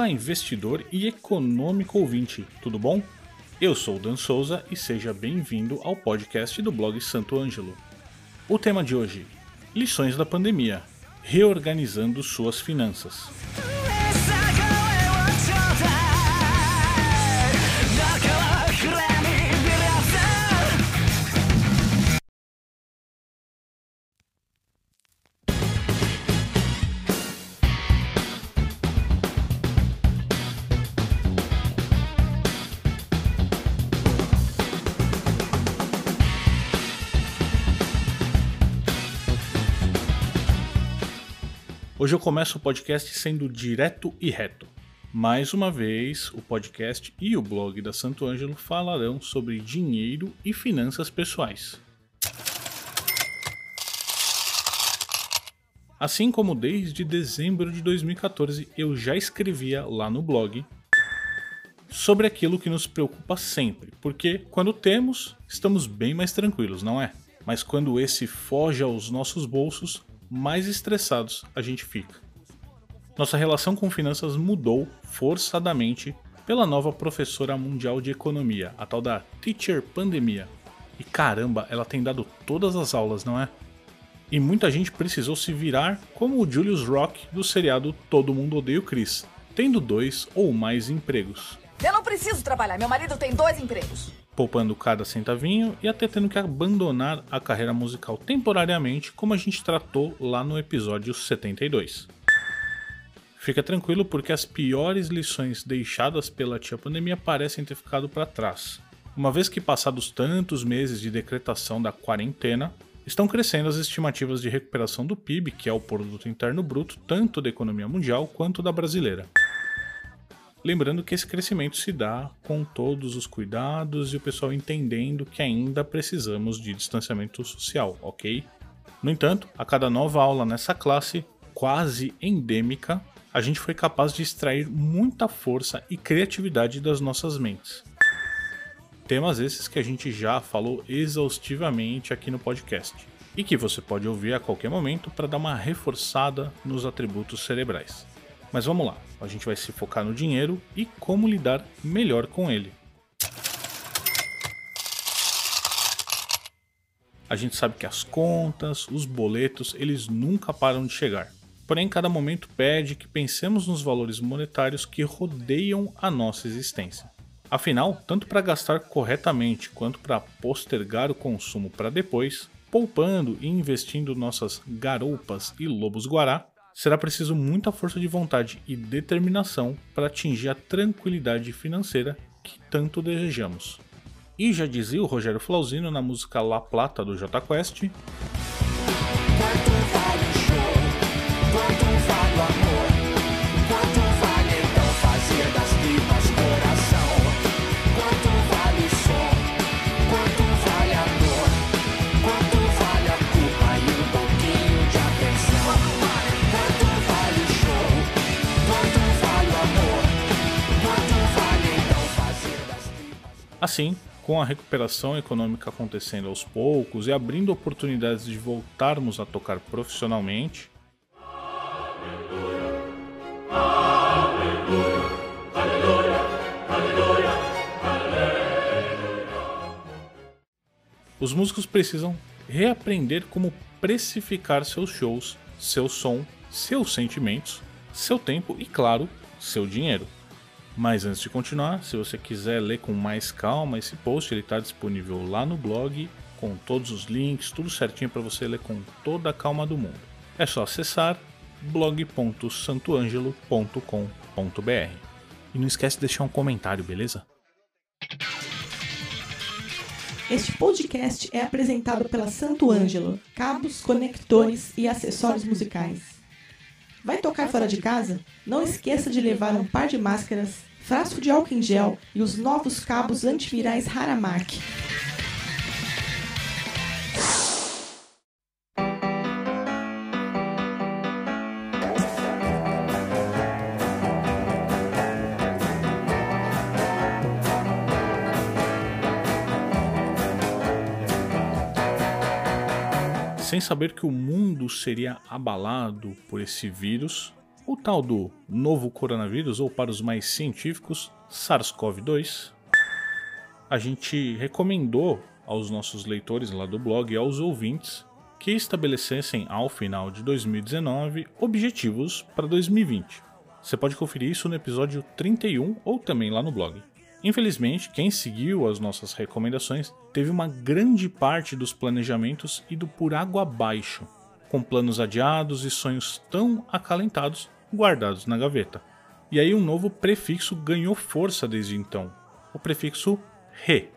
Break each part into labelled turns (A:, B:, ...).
A: Olá, investidor e econômico ouvinte, tudo bom? Eu sou Dan Souza e seja bem-vindo ao podcast do blog Santo Ângelo. O tema de hoje: lições da pandemia, reorganizando suas finanças. Hoje eu começo o podcast sendo direto e reto. Mais uma vez, o podcast e o blog da Santo Ângelo falarão sobre dinheiro e finanças pessoais. Assim como desde dezembro de 2014 eu já escrevia lá no blog sobre aquilo que nos preocupa sempre, porque quando temos, estamos bem mais tranquilos, não é? Mas quando esse foge aos nossos bolsos, mais estressados a gente fica. Nossa relação com finanças mudou forçadamente pela nova professora mundial de economia, a tal da Teacher Pandemia. E caramba, ela tem dado todas as aulas, não é? E muita gente precisou se virar como o Julius Rock do seriado Todo Mundo Odeia o Chris, tendo dois ou mais empregos.
B: Eu não preciso trabalhar, meu marido tem dois empregos
A: poupando cada centavinho e até tendo que abandonar a carreira musical temporariamente, como a gente tratou lá no episódio 72. Fica tranquilo porque as piores lições deixadas pela tia pandemia parecem ter ficado para trás. Uma vez que passados tantos meses de decretação da quarentena, estão crescendo as estimativas de recuperação do PIB, que é o produto interno bruto, tanto da economia mundial quanto da brasileira. Lembrando que esse crescimento se dá com todos os cuidados e o pessoal entendendo que ainda precisamos de distanciamento social, ok? No entanto, a cada nova aula nessa classe, quase endêmica, a gente foi capaz de extrair muita força e criatividade das nossas mentes. Temas esses que a gente já falou exaustivamente aqui no podcast e que você pode ouvir a qualquer momento para dar uma reforçada nos atributos cerebrais. Mas vamos lá, a gente vai se focar no dinheiro e como lidar melhor com ele. A gente sabe que as contas, os boletos, eles nunca param de chegar. Porém, cada momento pede que pensemos nos valores monetários que rodeiam a nossa existência. Afinal, tanto para gastar corretamente quanto para postergar o consumo para depois, poupando e investindo nossas garoupas e lobos guará, será preciso muita força de vontade e determinação para atingir a tranquilidade financeira que tanto desejamos. E já dizia o Rogério Flauzino na música La Plata do J Quest. Assim, com a recuperação econômica acontecendo aos poucos e abrindo oportunidades de voltarmos a tocar profissionalmente, os músicos precisam reaprender como precificar seus shows, seu som, seus sentimentos, seu tempo e, claro, seu dinheiro. Mas antes de continuar, se você quiser ler com mais calma esse post, ele está disponível lá no blog, com todos os links, tudo certinho para você ler com toda a calma do mundo. É só acessar blog.santoangelo.com.br. E não esquece de deixar um comentário, beleza?
C: Este podcast é apresentado pela Santo Ângelo, cabos, conectores e acessórios musicais. Vai tocar fora de casa? Não esqueça de levar um par de máscaras, frasco de álcool em gel e os novos cabos antivirais Haramak.
A: sem saber que o mundo seria abalado por esse vírus, o tal do novo coronavírus, ou para os mais científicos, SARS-CoV-2. A gente recomendou aos nossos leitores lá do blog e aos ouvintes que estabelecessem ao final de 2019 objetivos para 2020. Você pode conferir isso no episódio 31 ou também lá no blog. Infelizmente, quem seguiu as nossas recomendações teve uma grande parte dos planejamentos ido por água abaixo, com planos adiados e sonhos tão acalentados guardados na gaveta. E aí um novo prefixo ganhou força desde então, o prefixo re.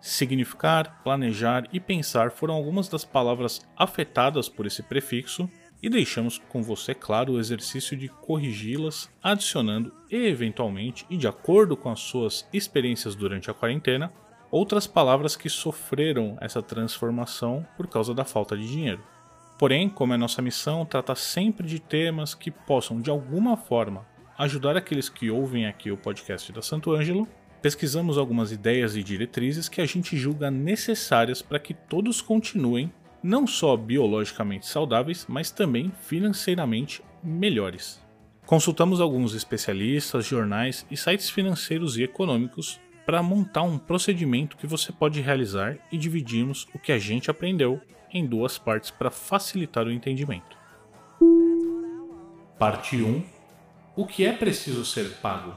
A: Significar, planejar e pensar foram algumas das palavras afetadas por esse prefixo e deixamos com você, claro, o exercício de corrigi-las, adicionando eventualmente e de acordo com as suas experiências durante a quarentena, outras palavras que sofreram essa transformação por causa da falta de dinheiro. Porém, como é nossa missão, trata sempre de temas que possam de alguma forma ajudar aqueles que ouvem aqui o podcast da Santo Ângelo, pesquisamos algumas ideias e diretrizes que a gente julga necessárias para que todos continuem não só biologicamente saudáveis, mas também financeiramente melhores. Consultamos alguns especialistas, jornais e sites financeiros e econômicos para montar um procedimento que você pode realizar e dividirmos o que a gente aprendeu em duas partes para facilitar o entendimento. Parte 1 O que é preciso ser pago?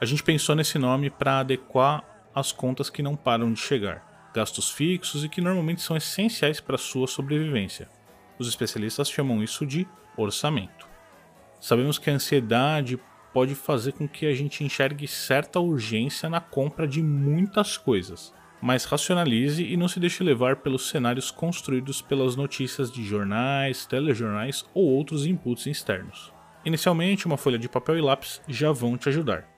A: A gente pensou nesse nome para adequar as contas que não param de chegar gastos fixos e que normalmente são essenciais para sua sobrevivência. Os especialistas chamam isso de orçamento. Sabemos que a ansiedade pode fazer com que a gente enxergue certa urgência na compra de muitas coisas, mas racionalize e não se deixe levar pelos cenários construídos pelas notícias de jornais, telejornais ou outros inputs externos. Inicialmente, uma folha de papel e lápis já vão te ajudar.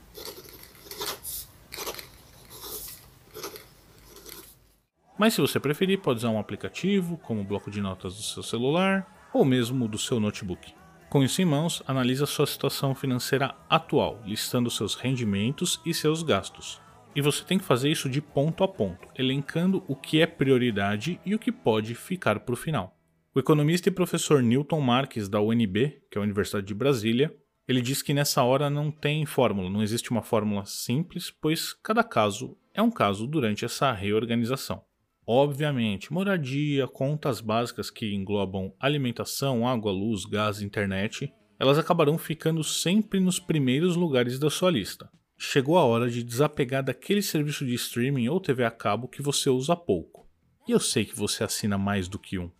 A: Mas se você preferir, pode usar um aplicativo, como o bloco de notas do seu celular ou mesmo do seu notebook. Com isso em mãos, analise a sua situação financeira atual, listando seus rendimentos e seus gastos. E você tem que fazer isso de ponto a ponto, elencando o que é prioridade e o que pode ficar para o final. O economista e professor Newton Marques, da UNB, que é a Universidade de Brasília, ele diz que nessa hora não tem fórmula, não existe uma fórmula simples, pois cada caso é um caso durante essa reorganização. Obviamente, moradia, contas básicas que englobam alimentação, água, luz, gás, internet, elas acabarão ficando sempre nos primeiros lugares da sua lista. Chegou a hora de desapegar daquele serviço de streaming ou TV a cabo que você usa pouco. E eu sei que você assina mais do que um.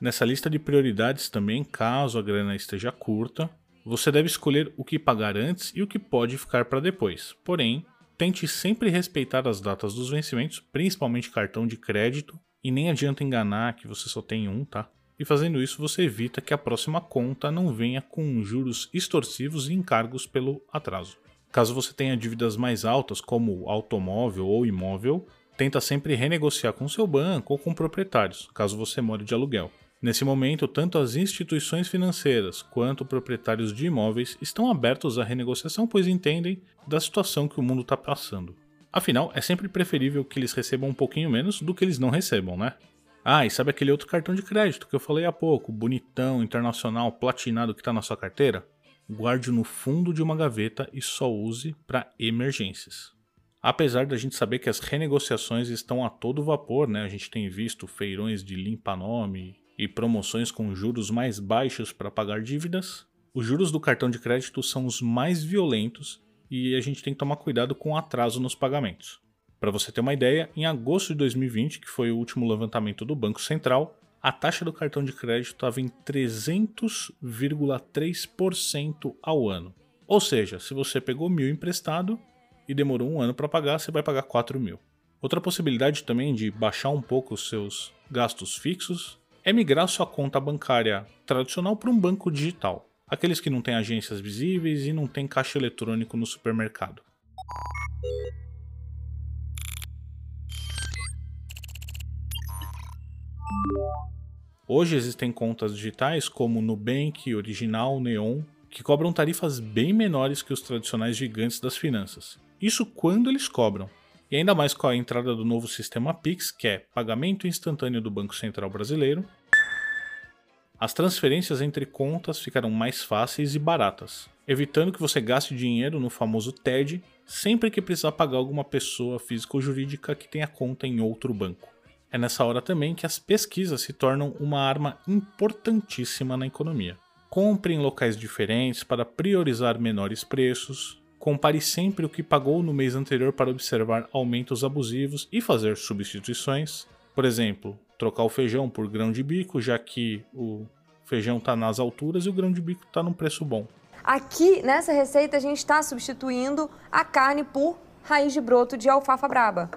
A: Nessa lista de prioridades também, caso a grana esteja curta, você deve escolher o que pagar antes e o que pode ficar para depois. Porém, Tente sempre respeitar as datas dos vencimentos, principalmente cartão de crédito, e nem adianta enganar que você só tem um, tá? E fazendo isso, você evita que a próxima conta não venha com juros extorsivos e encargos pelo atraso. Caso você tenha dívidas mais altas, como automóvel ou imóvel, tenta sempre renegociar com seu banco ou com proprietários, caso você more de aluguel. Nesse momento, tanto as instituições financeiras quanto proprietários de imóveis estão abertos à renegociação, pois entendem da situação que o mundo está passando. Afinal, é sempre preferível que eles recebam um pouquinho menos do que eles não recebam, né? Ah, e sabe aquele outro cartão de crédito que eu falei há pouco, bonitão, internacional, platinado que está na sua carteira? Guarde no fundo de uma gaveta e só use para emergências. Apesar da gente saber que as renegociações estão a todo vapor, né? A gente tem visto feirões de limpa-nome e promoções com juros mais baixos para pagar dívidas, os juros do cartão de crédito são os mais violentos e a gente tem que tomar cuidado com o atraso nos pagamentos. Para você ter uma ideia, em agosto de 2020, que foi o último levantamento do Banco Central, a taxa do cartão de crédito estava em 300,3% ao ano. Ou seja, se você pegou mil emprestado e demorou um ano para pagar, você vai pagar 4 mil. Outra possibilidade também de baixar um pouco os seus gastos fixos é migrar sua conta bancária tradicional para um banco digital, aqueles que não têm agências visíveis e não têm caixa eletrônico no supermercado. Hoje existem contas digitais como Nubank, Original, Neon, que cobram tarifas bem menores que os tradicionais gigantes das finanças. Isso quando eles cobram. E ainda mais com a entrada do novo sistema Pix, que é pagamento instantâneo do Banco Central Brasileiro, As transferências entre contas ficaram mais fáceis e baratas, evitando que você gaste dinheiro no famoso TED sempre que precisar pagar alguma pessoa física ou jurídica que tenha conta em outro banco. É nessa hora também que as pesquisas se tornam uma arma importantíssima na economia. Compre em locais diferentes para priorizar menores preços. Compare sempre o que pagou no mês anterior para observar aumentos abusivos e fazer substituições. Por exemplo, trocar o feijão por grão de bico, já que o feijão está nas alturas e o grão de bico está num preço bom.
D: Aqui nessa receita a gente está substituindo a carne por raiz de broto de alfafa braba.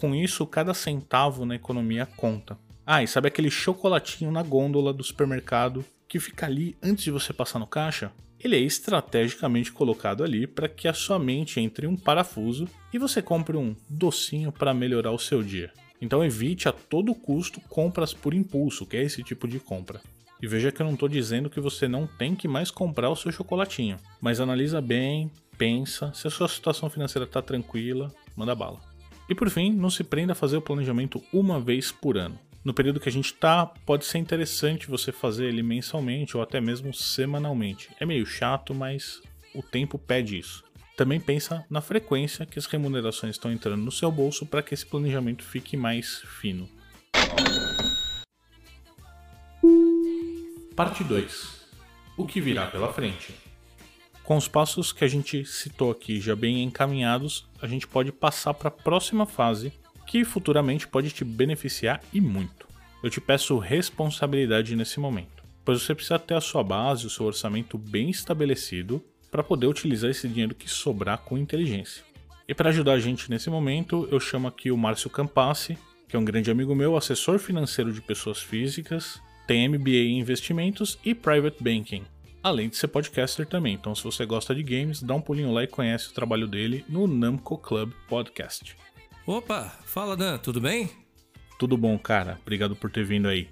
A: Com isso, cada centavo na economia conta. Ah, e sabe aquele chocolatinho na gôndola do supermercado que fica ali antes de você passar no caixa? Ele é estrategicamente colocado ali para que a sua mente entre um parafuso e você compre um docinho para melhorar o seu dia. Então evite a todo custo compras por impulso, que é esse tipo de compra. E veja que eu não estou dizendo que você não tem que mais comprar o seu chocolatinho, mas analisa bem, pensa, se a sua situação financeira está tranquila, manda bala. E por fim, não se prenda a fazer o planejamento uma vez por ano. No período que a gente está, pode ser interessante você fazer ele mensalmente ou até mesmo semanalmente. É meio chato, mas o tempo pede isso. Também pensa na frequência que as remunerações estão entrando no seu bolso para que esse planejamento fique mais fino. Parte 2 O que virá pela frente? Com os passos que a gente citou aqui já bem encaminhados, a gente pode passar para a próxima fase, que futuramente pode te beneficiar e muito. Eu te peço responsabilidade nesse momento, pois você precisa ter a sua base, o seu orçamento bem estabelecido para poder utilizar esse dinheiro que sobrar com inteligência. E para ajudar a gente nesse momento, eu chamo aqui o Márcio Campassi, que é um grande amigo meu, assessor financeiro de pessoas físicas, tem MBA em investimentos e private banking além de ser podcaster também. Então, se você gosta de games, dá um pulinho lá e conhece o trabalho dele no Namco Club Podcast.
E: Opa, fala Dan, tudo bem?
A: Tudo bom, cara. Obrigado por ter vindo aí.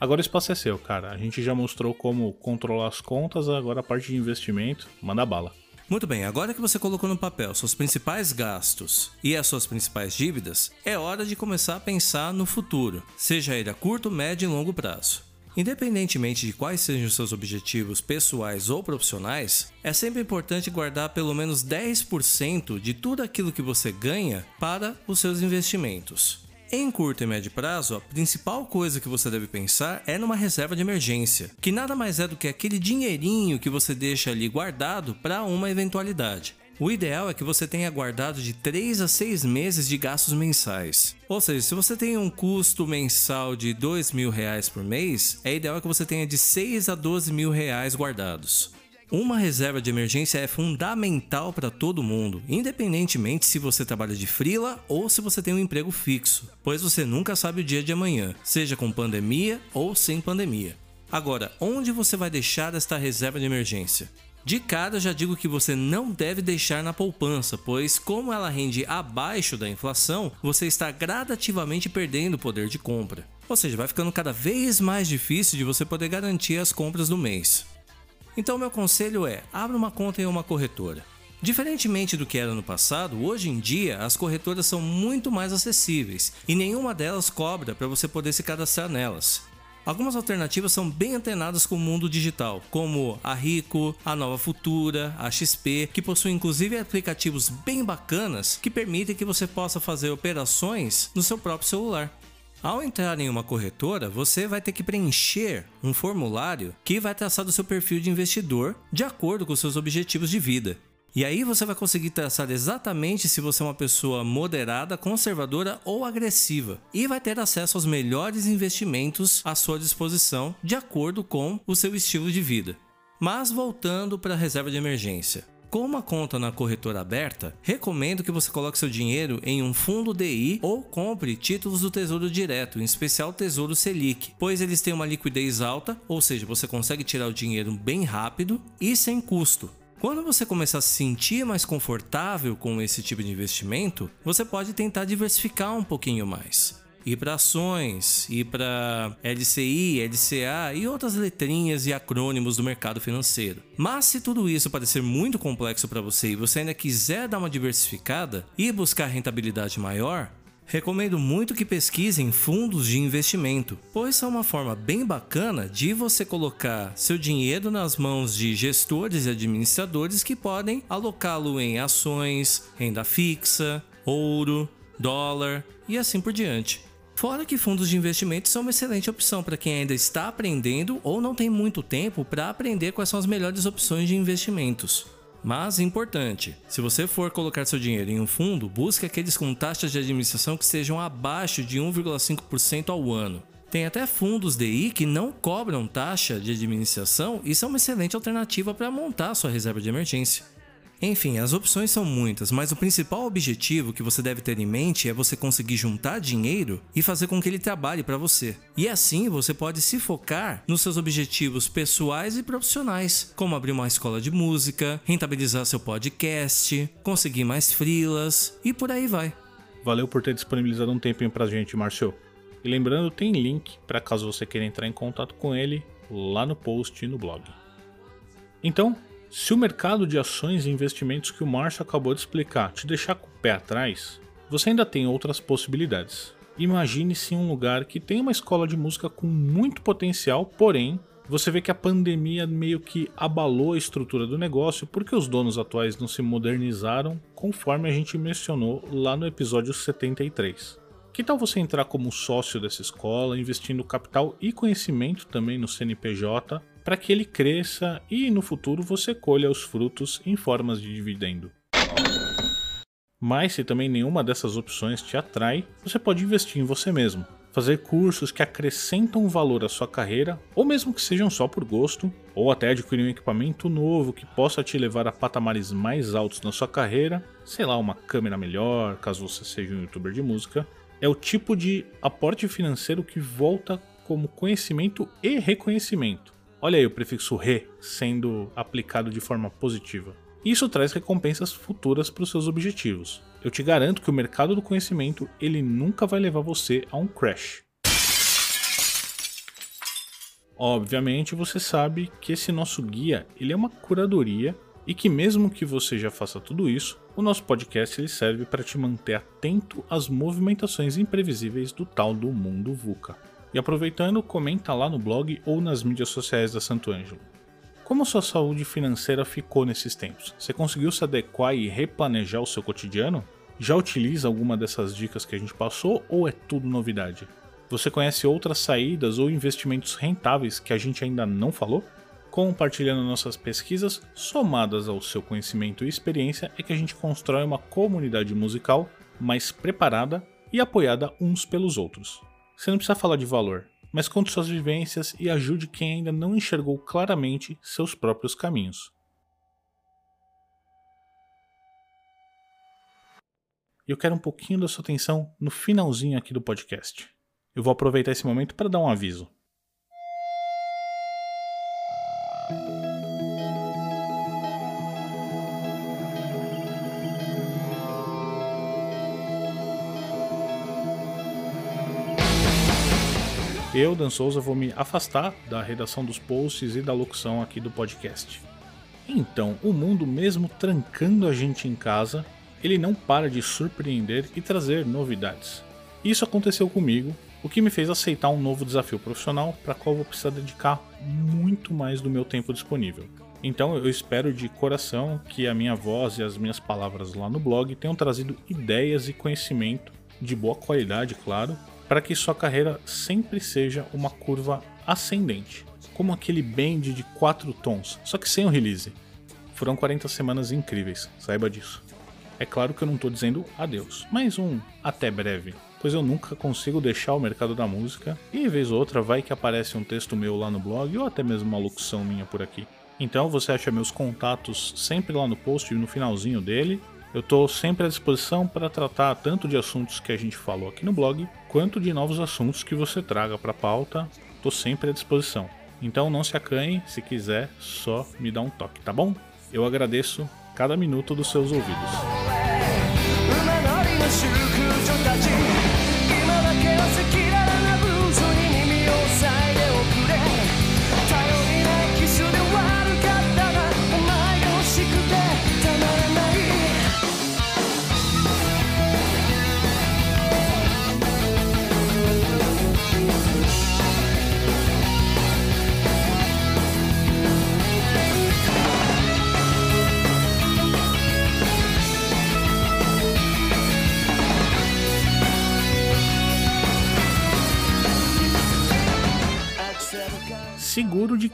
A: Agora o espaço é seu, cara. A gente já mostrou como controlar as contas, agora a parte de investimento, manda bala.
E: Muito bem, agora que você colocou no papel seus principais gastos e as suas principais dívidas, é hora de começar a pensar no futuro, seja ele a curto, médio e longo prazo. Independentemente de quais sejam seus objetivos pessoais ou profissionais, é sempre importante guardar pelo menos 10% de tudo aquilo que você ganha para os seus investimentos. Em curto e médio prazo, a principal coisa que você deve pensar é numa reserva de emergência, que nada mais é do que aquele dinheirinho que você deixa ali guardado para uma eventualidade. O ideal é que você tenha guardado de 3 a 6 meses de gastos mensais. Ou seja, se você tem um custo mensal de 2 mil reais por mês, é ideal que você tenha de 6 a 12 mil reais guardados. Uma reserva de emergência é fundamental para todo mundo, independentemente se você trabalha de freela ou se você tem um emprego fixo, pois você nunca sabe o dia de amanhã, seja com pandemia ou sem pandemia. Agora, onde você vai deixar esta reserva de emergência? De cara, já digo que você não deve deixar na poupança, pois, como ela rende abaixo da inflação, você está gradativamente perdendo o poder de compra. Ou seja, vai ficando cada vez mais difícil de você poder garantir as compras do mês. Então, meu conselho é: abra uma conta em uma corretora. Diferentemente do que era no passado, hoje em dia as corretoras são muito mais acessíveis e nenhuma delas cobra para você poder se cadastrar nelas. Algumas alternativas são bem antenadas com o mundo digital, como a Rico, a Nova Futura, a XP, que possuem inclusive aplicativos bem bacanas que permitem que você possa fazer operações no seu próprio celular. Ao entrar em uma corretora, você vai ter que preencher um formulário que vai traçar do seu perfil de investidor de acordo com seus objetivos de vida. E aí você vai conseguir traçar exatamente se você é uma pessoa moderada, conservadora ou agressiva. E vai ter acesso aos melhores investimentos à sua disposição, de acordo com o seu estilo de vida. Mas voltando para a reserva de emergência. Com uma conta na corretora aberta, recomendo que você coloque seu dinheiro em um fundo DI ou compre títulos do Tesouro Direto, em especial Tesouro Selic, pois eles têm uma liquidez alta, ou seja, você consegue tirar o dinheiro bem rápido e sem custo. Quando você começar a se sentir mais confortável com esse tipo de investimento, você pode tentar diversificar um pouquinho mais. Ir para ações, ir para LCI, LCA e outras letrinhas e acrônimos do mercado financeiro. Mas se tudo isso parecer muito complexo para você e você ainda quiser dar uma diversificada e buscar rentabilidade maior, Recomendo muito que pesquisem fundos de investimento, pois são uma forma bem bacana de você colocar seu dinheiro nas mãos de gestores e administradores que podem alocá-lo em ações, renda fixa, ouro, dólar e assim por diante. Fora que fundos de investimento são uma excelente opção para quem ainda está aprendendo ou não tem muito tempo para aprender quais são as melhores opções de investimentos. Mas importante, se você for colocar seu dinheiro em um fundo, busque aqueles com taxas de administração que sejam abaixo de 1,5% ao ano. Tem até fundos DI que não cobram taxa de administração e são uma excelente alternativa para montar sua reserva de emergência. Enfim, as opções são muitas, mas o principal objetivo que você deve ter em mente é você conseguir juntar dinheiro e fazer com que ele trabalhe para você. E assim você pode se focar nos seus objetivos pessoais e profissionais, como abrir uma escola de música, rentabilizar seu podcast, conseguir mais frilas e por aí vai.
A: Valeu por ter disponibilizado um tempinho pra gente, Marcio. E lembrando, tem link para caso você queira entrar em contato com ele lá no post e no blog. Então, se o mercado de ações e investimentos que o Márcio acabou de explicar te deixar com o pé atrás, você ainda tem outras possibilidades. Imagine-se um lugar que tem uma escola de música com muito potencial, porém, você vê que a pandemia meio que abalou a estrutura do negócio porque os donos atuais não se modernizaram, conforme a gente mencionou lá no episódio 73. Que tal você entrar como sócio dessa escola, investindo capital e conhecimento também no CNPJ para que ele cresça e no futuro você colha os frutos em formas de dividendo. Mas se também nenhuma dessas opções te atrai, você pode investir em você mesmo, fazer cursos que acrescentam valor à sua carreira, ou mesmo que sejam só por gosto, ou até adquirir um equipamento novo que possa te levar a patamares mais altos na sua carreira, sei lá, uma câmera melhor, caso você seja um youtuber de música. É o tipo de aporte financeiro que volta como conhecimento e reconhecimento Olha aí o prefixo re sendo aplicado de forma positiva. Isso traz recompensas futuras para os seus objetivos. Eu te garanto que o mercado do conhecimento ele nunca vai levar você a um crash. Obviamente você sabe que esse nosso guia ele é uma curadoria e que mesmo que você já faça tudo isso, o nosso podcast ele serve para te manter atento às movimentações imprevisíveis do tal do mundo VUCA. E aproveitando, comenta lá no blog ou nas mídias sociais da Santo Ângelo. Como sua saúde financeira ficou nesses tempos? Você conseguiu se adequar e replanejar o seu cotidiano? Já utiliza alguma dessas dicas que a gente passou ou é tudo novidade? Você conhece outras saídas ou investimentos rentáveis que a gente ainda não falou? Compartilhando nossas pesquisas, somadas ao seu conhecimento e experiência, é que a gente constrói uma comunidade musical mais preparada e apoiada uns pelos outros. Você não precisa falar de valor, mas conte suas vivências e ajude quem ainda não enxergou claramente seus próprios caminhos. E eu quero um pouquinho da sua atenção no finalzinho aqui do podcast. Eu vou aproveitar esse momento para dar um aviso. Eu, Dan Souza, vou me afastar da redação dos posts e da locução aqui do podcast. Então, o mundo, mesmo trancando a gente em casa, ele não para de surpreender e trazer novidades. Isso aconteceu comigo, o que me fez aceitar um novo desafio profissional para qual vou precisar dedicar muito mais do meu tempo disponível. Então eu espero de coração que a minha voz e as minhas palavras lá no blog tenham trazido ideias e conhecimento de boa qualidade, claro, para que sua carreira sempre seja uma curva ascendente, como aquele bend de 4 tons, só que sem o release. Foram 40 semanas incríveis, saiba disso. É claro que eu não estou dizendo adeus, mas um até breve, pois eu nunca consigo deixar o mercado da música e vez ou outra vai que aparece um texto meu lá no blog ou até mesmo uma locução minha por aqui. Então você acha meus contatos sempre lá no post e no finalzinho dele, eu estou sempre à disposição para tratar tanto de assuntos que a gente falou aqui no blog, quanto de novos assuntos que você traga para a pauta. Estou sempre à disposição. Então não se acanhe, se quiser, só me dá um toque, tá bom? Eu agradeço cada minuto dos seus ouvidos.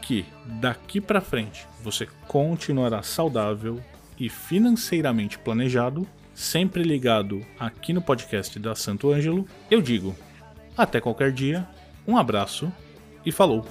A: Que daqui para frente você continuará saudável e financeiramente planejado, sempre ligado aqui no podcast da Santo Ângelo, eu digo até qualquer dia, um abraço e falou!